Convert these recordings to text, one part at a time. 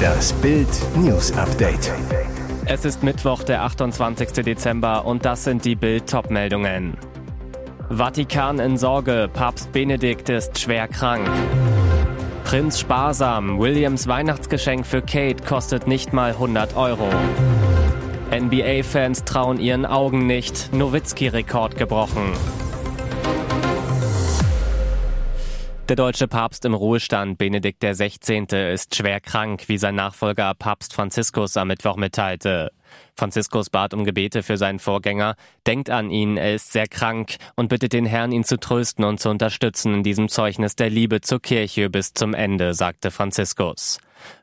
Das Bild News Update. Es ist Mittwoch, der 28. Dezember und das sind die Bild meldungen Vatikan in Sorge, Papst Benedikt ist schwer krank. Prinz sparsam, Williams Weihnachtsgeschenk für Kate kostet nicht mal 100 Euro. NBA-Fans trauen ihren Augen nicht, Nowitzki-Rekord gebrochen. Der deutsche Papst im Ruhestand Benedikt XVI. ist schwer krank, wie sein Nachfolger Papst Franziskus am Mittwoch mitteilte. Franziskus bat um Gebete für seinen Vorgänger, denkt an ihn, er ist sehr krank und bittet den Herrn, ihn zu trösten und zu unterstützen in diesem Zeugnis der Liebe zur Kirche bis zum Ende, sagte Franziskus.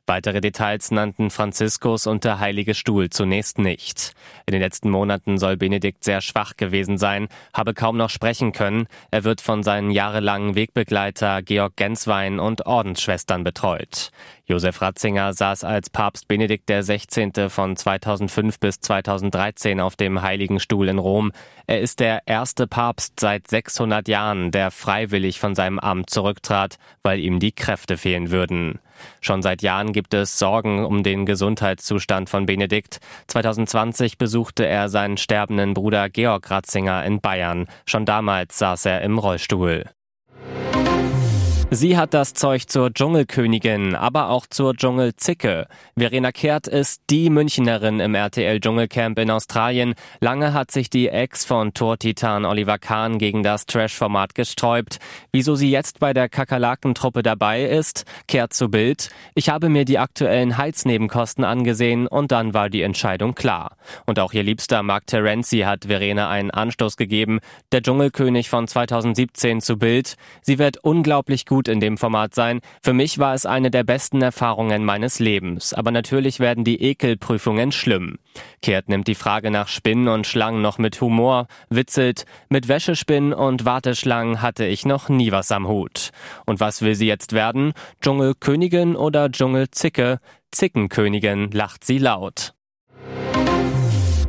Weitere Details nannten Franziskus und der Heilige Stuhl zunächst nicht. In den letzten Monaten soll Benedikt sehr schwach gewesen sein, habe kaum noch sprechen können. Er wird von seinen jahrelangen Wegbegleiter Georg Genswein und Ordensschwestern betreut. Josef Ratzinger saß als Papst Benedikt XVI. von 2005 bis 2013 auf dem Heiligen Stuhl in Rom. Er ist der erste Papst seit 600 Jahren, der freiwillig von seinem Amt zurücktrat, weil ihm die Kräfte fehlen würden. Schon seit Jahren gibt es Sorgen um den Gesundheitszustand von Benedikt. 2020 besuchte er seinen sterbenden Bruder Georg Ratzinger in Bayern. Schon damals saß er im Rollstuhl. Sie hat das Zeug zur Dschungelkönigin, aber auch zur Dschungelzicke. Verena Kehrt ist die Münchnerin im RTL Dschungelcamp in Australien. Lange hat sich die Ex von Tortitan Oliver Kahn gegen das Trash-Format gesträubt. Wieso sie jetzt bei der Kakerlakentruppe dabei ist? Kehrt zu Bild. Ich habe mir die aktuellen Heiznebenkosten angesehen und dann war die Entscheidung klar. Und auch ihr liebster Mark Terenzi hat Verena einen Anstoß gegeben. Der Dschungelkönig von 2017 zu Bild. Sie wird unglaublich gut gut in dem Format sein. Für mich war es eine der besten Erfahrungen meines Lebens. Aber natürlich werden die Ekelprüfungen schlimm. Kehrt nimmt die Frage nach Spinnen und Schlangen noch mit Humor, witzelt, mit Wäschespinnen und Warteschlangen hatte ich noch nie was am Hut. Und was will sie jetzt werden? Dschungelkönigin oder Dschungelzicke? Zickenkönigin lacht sie laut.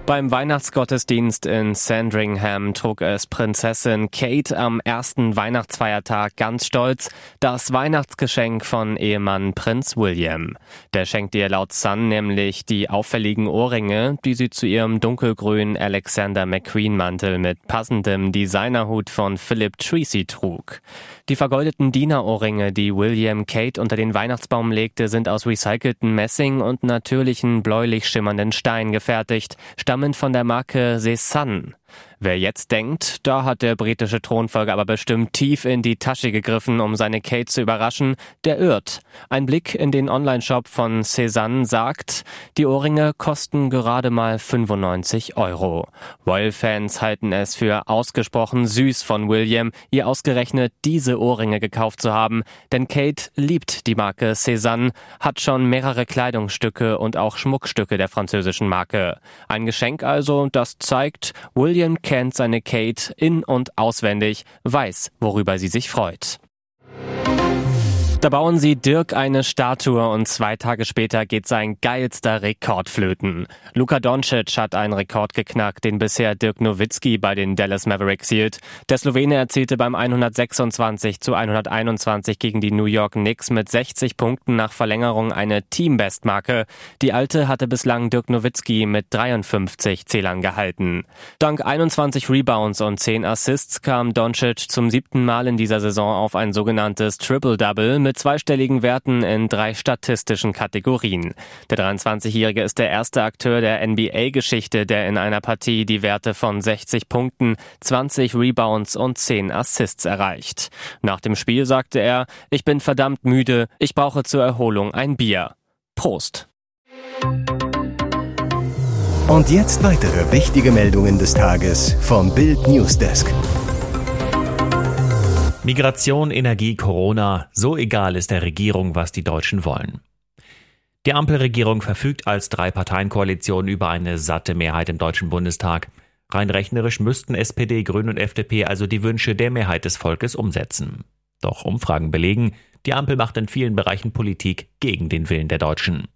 Beim Weihnachtsgottesdienst in Sandringham trug es Prinzessin Kate am ersten Weihnachtsfeiertag ganz stolz das Weihnachtsgeschenk von Ehemann Prinz William. Der schenkt ihr laut Sun nämlich die auffälligen Ohrringe, die sie zu ihrem dunkelgrünen Alexander McQueen Mantel mit passendem Designerhut von Philip Treacy trug. Die vergoldeten Dienerohrringe, die William Kate unter den Weihnachtsbaum legte, sind aus recycelten Messing und natürlichen bläulich schimmernden Stein gefertigt, stammen von der Marke Cézanne. Wer jetzt denkt, da hat der britische Thronfolger aber bestimmt tief in die Tasche gegriffen, um seine Kate zu überraschen, der irrt. Ein Blick in den Onlineshop von Cézanne sagt, die Ohrringe kosten gerade mal 95 Euro. Royal-Fans halten es für ausgesprochen süß von William, ihr ausgerechnet diese Ohrringe gekauft zu haben, denn Kate liebt die Marke Cézanne, hat schon mehrere Kleidungsstücke und auch Schmuckstücke der französischen Marke. Ein Geschenk also, das zeigt, William kennt seine Kate in- und auswendig, weiß, worüber sie sich freut. Da bauen sie Dirk eine Statue und zwei Tage später geht sein geilster Rekord flöten. Luka Doncic hat einen Rekord geknackt, den bisher Dirk Nowitzki bei den Dallas Mavericks hielt. Der Slowene erzielte beim 126 zu 121 gegen die New York Knicks mit 60 Punkten nach Verlängerung eine Teambestmarke. Die alte hatte bislang Dirk Nowitzki mit 53 Zählern gehalten. Dank 21 Rebounds und 10 Assists kam Doncic zum siebten Mal in dieser Saison auf ein sogenanntes Triple-Double mit zweistelligen Werten in drei statistischen Kategorien. Der 23-Jährige ist der erste Akteur der NBA-Geschichte, der in einer Partie die Werte von 60 Punkten, 20 Rebounds und 10 Assists erreicht. Nach dem Spiel sagte er, ich bin verdammt müde, ich brauche zur Erholung ein Bier. Prost. Und jetzt weitere wichtige Meldungen des Tages vom Bild Newsdesk. Migration, Energie, Corona, so egal ist der Regierung, was die Deutschen wollen. Die Ampelregierung verfügt als Drei-Parteien-Koalition über eine satte Mehrheit im Deutschen Bundestag. Rein rechnerisch müssten SPD, Grüne und FDP also die Wünsche der Mehrheit des Volkes umsetzen. Doch Umfragen belegen, die Ampel macht in vielen Bereichen Politik gegen den Willen der Deutschen.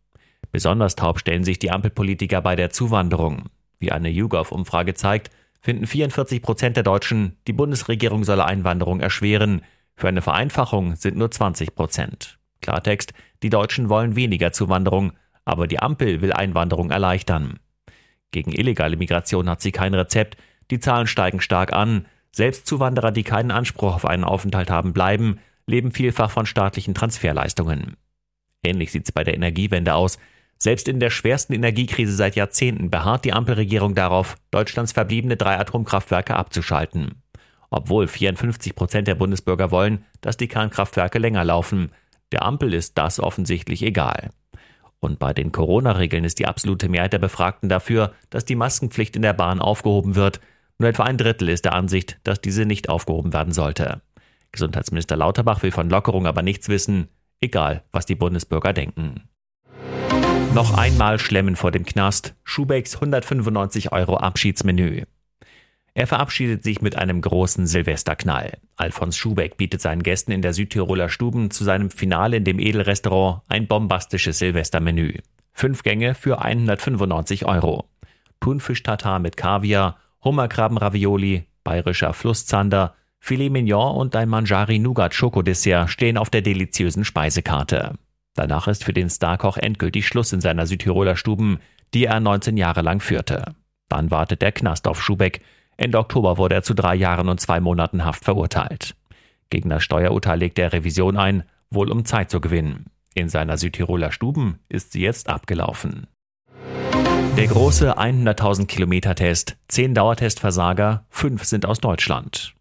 Besonders taub stellen sich die Ampelpolitiker bei der Zuwanderung. Wie eine YouGov-Umfrage zeigt, finden 44 Prozent der Deutschen, die Bundesregierung solle Einwanderung erschweren. Für eine Vereinfachung sind nur 20 Prozent. Klartext, die Deutschen wollen weniger Zuwanderung, aber die Ampel will Einwanderung erleichtern. Gegen illegale Migration hat sie kein Rezept, die Zahlen steigen stark an, selbst Zuwanderer, die keinen Anspruch auf einen Aufenthalt haben, bleiben, leben vielfach von staatlichen Transferleistungen. Ähnlich sieht es bei der Energiewende aus. Selbst in der schwersten Energiekrise seit Jahrzehnten beharrt die Ampelregierung darauf, Deutschlands verbliebene drei Atomkraftwerke abzuschalten. Obwohl 54 Prozent der Bundesbürger wollen, dass die Kernkraftwerke länger laufen. Der Ampel ist das offensichtlich egal. Und bei den Corona-Regeln ist die absolute Mehrheit der Befragten dafür, dass die Maskenpflicht in der Bahn aufgehoben wird. Nur etwa ein Drittel ist der Ansicht, dass diese nicht aufgehoben werden sollte. Gesundheitsminister Lauterbach will von Lockerung aber nichts wissen, egal was die Bundesbürger denken. Noch einmal Schlemmen vor dem Knast. Schubecks 195 Euro Abschiedsmenü. Er verabschiedet sich mit einem großen Silvesterknall. Alfons Schubeck bietet seinen Gästen in der Südtiroler Stuben zu seinem Finale in dem Edelrestaurant ein bombastisches Silvestermenü. Fünf Gänge für 195 Euro. Thunfisch-Tatar mit Kaviar, Hummerkrabben-Ravioli, bayerischer Flusszander, Filet Mignon und ein Manjari Nougat Schokodessert stehen auf der deliziösen Speisekarte. Danach ist für den Starkoch endgültig Schluss in seiner Südtiroler Stuben, die er 19 Jahre lang führte. Dann wartet der Knast auf Schubeck. Ende Oktober wurde er zu drei Jahren und zwei Monaten Haft verurteilt. Gegen das Steuerurteil legt er Revision ein, wohl um Zeit zu gewinnen. In seiner Südtiroler Stuben ist sie jetzt abgelaufen. Der große 100.000 Kilometer Test, 10 Dauertestversager, 5 sind aus Deutschland.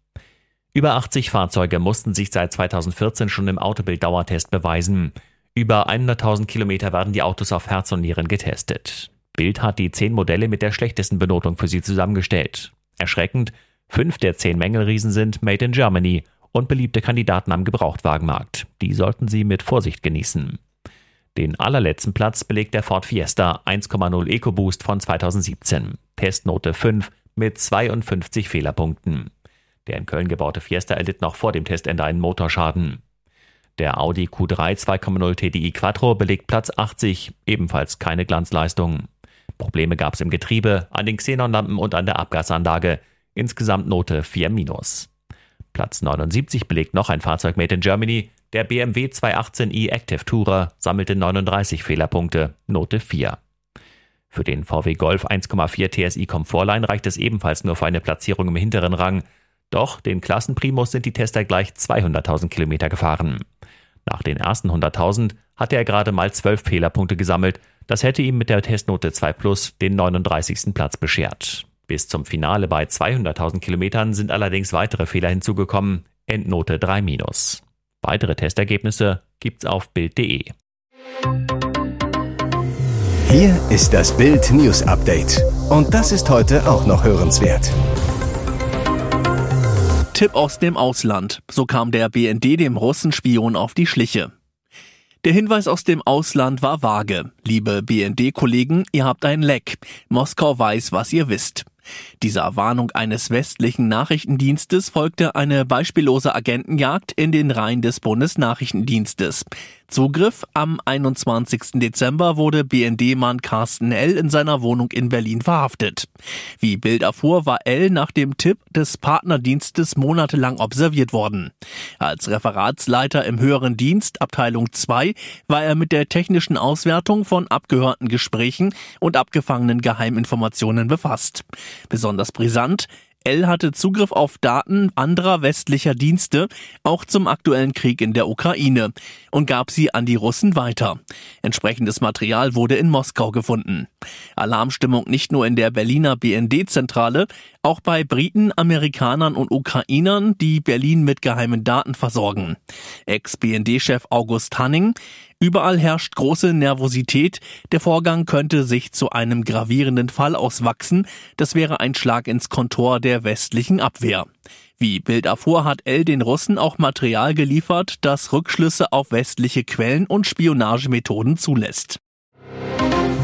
Über 80 Fahrzeuge mussten sich seit 2014 schon im Autobild-Dauertest beweisen. Über 100.000 Kilometer werden die Autos auf Herz und Nieren getestet. Bild hat die zehn Modelle mit der schlechtesten Benotung für sie zusammengestellt. Erschreckend, fünf der zehn Mängelriesen sind Made in Germany und beliebte Kandidaten am Gebrauchtwagenmarkt. Die sollten Sie mit Vorsicht genießen. Den allerletzten Platz belegt der Ford Fiesta 1,0 EcoBoost von 2017. Testnote 5 mit 52 Fehlerpunkten. Der in Köln gebaute Fiesta erlitt noch vor dem Testende einen Motorschaden. Der Audi Q3 2,0 TDI Quattro belegt Platz 80, ebenfalls keine Glanzleistung. Probleme gab es im Getriebe, an den Xenonlampen und an der Abgasanlage. Insgesamt Note 4 Platz 79 belegt noch ein Fahrzeug made in Germany. Der BMW 218i Active Tourer sammelte 39 Fehlerpunkte, Note 4. Für den VW Golf 1,4 TSI Comfortline reicht es ebenfalls nur für eine Platzierung im hinteren Rang. Doch den Klassenprimus sind die Tester gleich 200.000 Kilometer gefahren. Nach den ersten 100.000 hatte er gerade mal 12 Fehlerpunkte gesammelt. Das hätte ihm mit der Testnote 2 Plus den 39. Platz beschert. Bis zum Finale bei 200.000 Kilometern sind allerdings weitere Fehler hinzugekommen. Endnote 3 minus. Weitere Testergebnisse gibt's auf Bild.de. Hier ist das Bild News Update. Und das ist heute auch noch hörenswert. Tipp aus dem Ausland. So kam der BND dem Russenspion auf die Schliche. Der Hinweis aus dem Ausland war vage. Liebe BND-Kollegen, ihr habt ein Leck. Moskau weiß, was ihr wisst. Dieser Warnung eines westlichen Nachrichtendienstes folgte eine beispiellose Agentenjagd in den Reihen des Bundesnachrichtendienstes. Zugriff am 21. Dezember wurde BND-Mann Carsten L. in seiner Wohnung in Berlin verhaftet. Wie Bild erfuhr, war L. nach dem Tipp des Partnerdienstes monatelang observiert worden. Als Referatsleiter im höheren Dienst, Abteilung 2, war er mit der technischen Auswertung von abgehörten Gesprächen und abgefangenen Geheiminformationen befasst. Besonders brisant, L hatte Zugriff auf Daten anderer westlicher Dienste, auch zum aktuellen Krieg in der Ukraine, und gab sie an die Russen weiter. Entsprechendes Material wurde in Moskau gefunden. Alarmstimmung nicht nur in der Berliner BND-Zentrale, auch bei Briten, Amerikanern und Ukrainern, die Berlin mit geheimen Daten versorgen. Ex-BND-Chef August Hanning, Überall herrscht große Nervosität. Der Vorgang könnte sich zu einem gravierenden Fall auswachsen. Das wäre ein Schlag ins Kontor der westlichen Abwehr. Wie Bild erfuhr, hat L den Russen auch Material geliefert, das Rückschlüsse auf westliche Quellen und Spionagemethoden zulässt.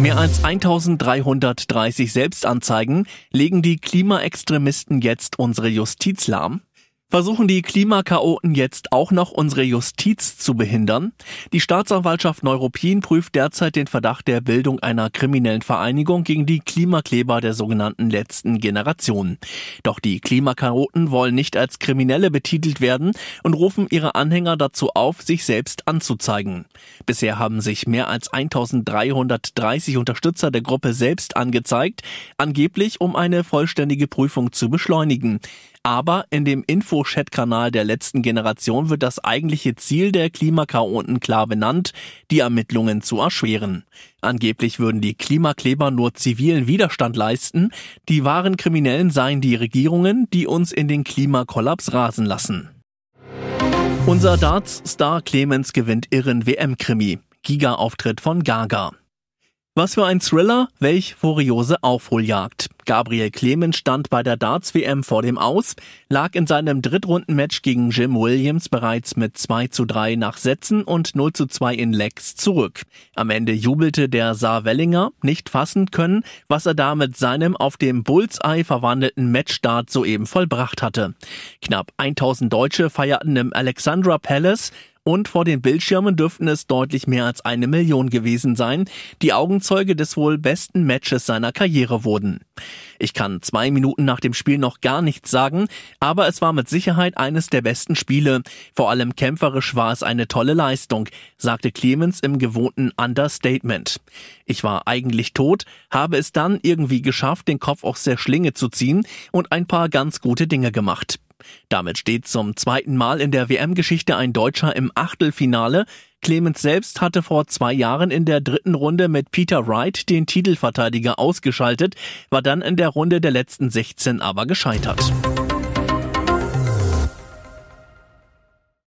Mehr als 1330 Selbstanzeigen legen die Klimaextremisten jetzt unsere Justiz lahm. Versuchen die Klimakaoten jetzt auch noch unsere Justiz zu behindern? Die Staatsanwaltschaft Neuruppin prüft derzeit den Verdacht der Bildung einer kriminellen Vereinigung gegen die Klimakleber der sogenannten letzten Generation. Doch die Klimakaoten wollen nicht als Kriminelle betitelt werden und rufen ihre Anhänger dazu auf, sich selbst anzuzeigen. Bisher haben sich mehr als 1330 Unterstützer der Gruppe selbst angezeigt, angeblich um eine vollständige Prüfung zu beschleunigen. Aber in dem Info-Chat-Kanal der letzten Generation wird das eigentliche Ziel der Klimakaoten klar benannt, die Ermittlungen zu erschweren. Angeblich würden die Klimakleber nur zivilen Widerstand leisten, die wahren Kriminellen seien die Regierungen, die uns in den Klimakollaps rasen lassen. Unser Darts-Star Clemens gewinnt irren WM-Krimi. Giga-Auftritt von Gaga. Was für ein Thriller, welch furiose Aufholjagd. Gabriel Clemens stand bei der Darts-WM vor dem Aus, lag in seinem Drittrundenmatch gegen Jim Williams bereits mit 2 zu 3 nach Sätzen und 0 zu 2 in Legs zurück. Am Ende jubelte der Saar-Wellinger, nicht fassen können, was er da mit seinem auf dem Bullseye verwandelten Matchstart soeben vollbracht hatte. Knapp 1000 Deutsche feierten im Alexandra Palace und vor den Bildschirmen dürften es deutlich mehr als eine Million gewesen sein, die Augenzeuge des wohl besten Matches seiner Karriere wurden. Ich kann zwei Minuten nach dem Spiel noch gar nichts sagen, aber es war mit Sicherheit eines der besten Spiele. Vor allem kämpferisch war es eine tolle Leistung, sagte Clemens im gewohnten Understatement. Ich war eigentlich tot, habe es dann irgendwie geschafft, den Kopf aus der Schlinge zu ziehen und ein paar ganz gute Dinge gemacht. Damit steht zum zweiten Mal in der WM-Geschichte ein Deutscher im Achtelfinale. Clemens selbst hatte vor zwei Jahren in der dritten Runde mit Peter Wright den Titelverteidiger ausgeschaltet, war dann in der Runde der letzten 16 aber gescheitert.